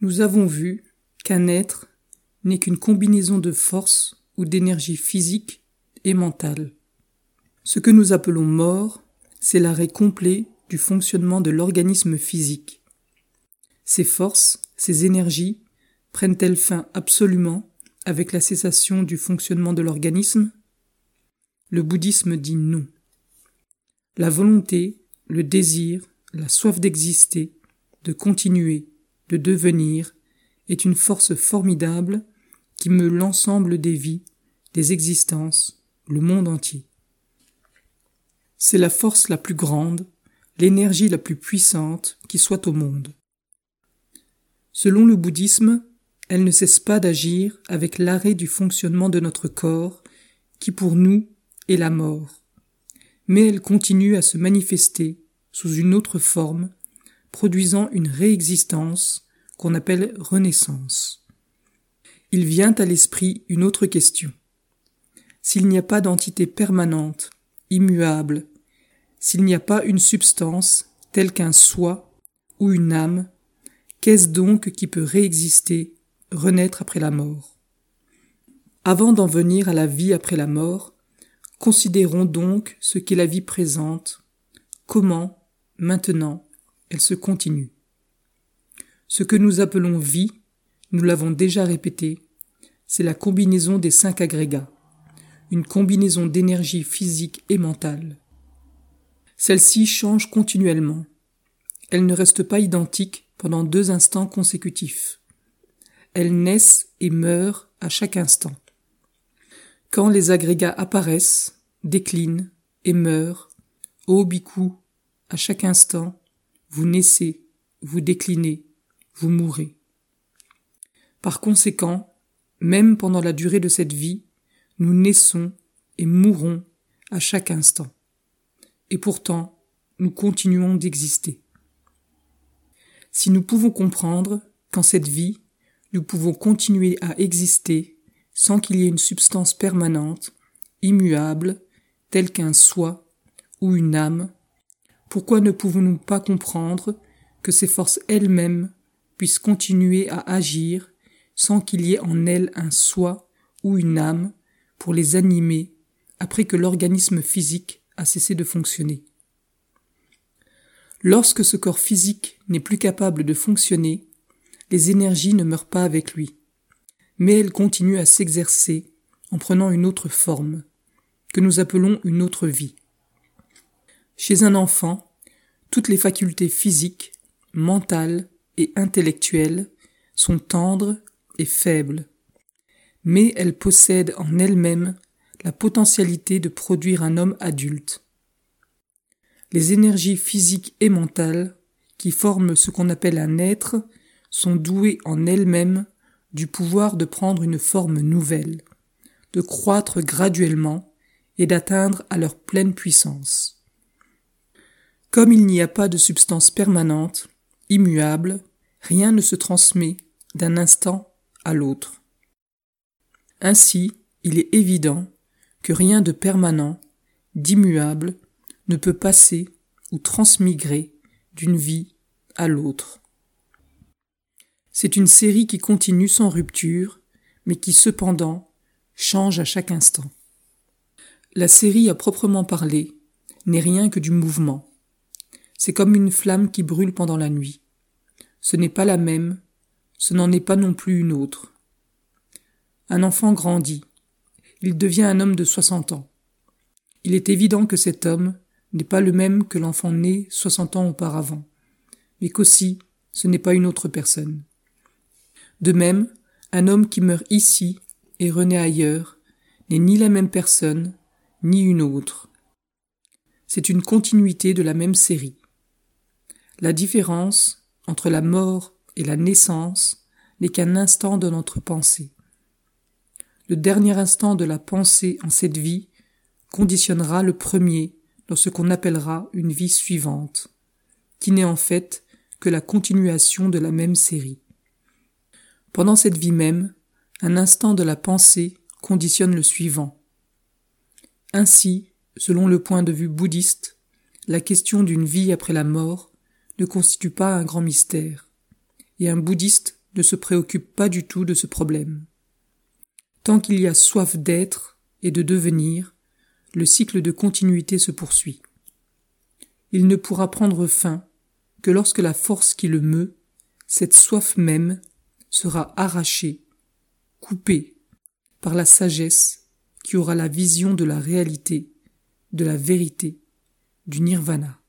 Nous avons vu qu'un être n'est qu'une combinaison de force ou d'énergie physique et mentale. Ce que nous appelons mort, c'est l'arrêt complet du fonctionnement de l'organisme physique. Ces forces, ces énergies, prennent-elles fin absolument avec la cessation du fonctionnement de l'organisme? Le bouddhisme dit non. La volonté, le désir, la soif d'exister, de continuer, de devenir, est une force formidable qui meut l'ensemble des vies, des existences, le monde entier. C'est la force la plus grande, l'énergie la plus puissante qui soit au monde. Selon le bouddhisme, elle ne cesse pas d'agir avec l'arrêt du fonctionnement de notre corps, qui pour nous est la mort. Mais elle continue à se manifester sous une autre forme, produisant une réexistence qu'on appelle renaissance. Il vient à l'esprit une autre question. S'il n'y a pas d'entité permanente, immuable, s'il n'y a pas une substance telle qu'un soi ou une âme, qu'est-ce donc qui peut réexister, renaître après la mort? Avant d'en venir à la vie après la mort, considérons donc ce qu'est la vie présente, comment, maintenant, elle se continue. Ce que nous appelons vie, nous l'avons déjà répété, c'est la combinaison des cinq agrégats, une combinaison d'énergie physique et mentale. Celle-ci change continuellement. Elle ne reste pas identique pendant deux instants consécutifs. Elles naissent et meurent à chaque instant. Quand les agrégats apparaissent, déclinent et meurent, ô bhikkhu, à chaque instant, vous naissez, vous déclinez, vous mourrez. Par conséquent, même pendant la durée de cette vie, nous naissons et mourons à chaque instant. Et pourtant, nous continuons d'exister. Si nous pouvons comprendre qu'en cette vie, nous pouvons continuer à exister sans qu'il y ait une substance permanente, immuable, telle qu'un soi ou une âme, pourquoi ne pouvons-nous pas comprendre que ces forces elles-mêmes puissent continuer à agir sans qu'il y ait en elles un soi ou une âme pour les animer après que l'organisme physique a cessé de fonctionner. Lorsque ce corps physique n'est plus capable de fonctionner, les énergies ne meurent pas avec lui, mais elles continuent à s'exercer en prenant une autre forme, que nous appelons une autre vie. Chez un enfant, toutes les facultés physiques, mentales et intellectuelles sont tendres et faibles, mais elles possèdent en elles-mêmes la potentialité de produire un homme adulte. Les énergies physiques et mentales, qui forment ce qu'on appelle un être, sont douées en elles-mêmes du pouvoir de prendre une forme nouvelle, de croître graduellement et d'atteindre à leur pleine puissance. Comme il n'y a pas de substance permanente, immuable, rien ne se transmet d'un instant à l'autre. Ainsi, il est évident que rien de permanent, d'immuable, ne peut passer ou transmigrer d'une vie à l'autre. C'est une série qui continue sans rupture, mais qui cependant change à chaque instant. La série à proprement parler n'est rien que du mouvement. C'est comme une flamme qui brûle pendant la nuit. Ce n'est pas la même, ce n'en est pas non plus une autre. Un enfant grandit. Il devient un homme de soixante ans. Il est évident que cet homme n'est pas le même que l'enfant né soixante ans auparavant, mais qu'aussi ce n'est pas une autre personne. De même, un homme qui meurt ici et renaît ailleurs n'est ni la même personne, ni une autre. C'est une continuité de la même série. La différence entre la mort et la naissance n'est qu'un instant de notre pensée. Le dernier instant de la pensée en cette vie conditionnera le premier dans ce qu'on appellera une vie suivante, qui n'est en fait que la continuation de la même série. Pendant cette vie même, un instant de la pensée conditionne le suivant. Ainsi, selon le point de vue bouddhiste, la question d'une vie après la mort ne constitue pas un grand mystère, et un bouddhiste ne se préoccupe pas du tout de ce problème. Tant qu'il y a soif d'être et de devenir, le cycle de continuité se poursuit. Il ne pourra prendre fin que lorsque la force qui le meut, cette soif même, sera arrachée, coupée par la sagesse qui aura la vision de la réalité, de la vérité, du nirvana.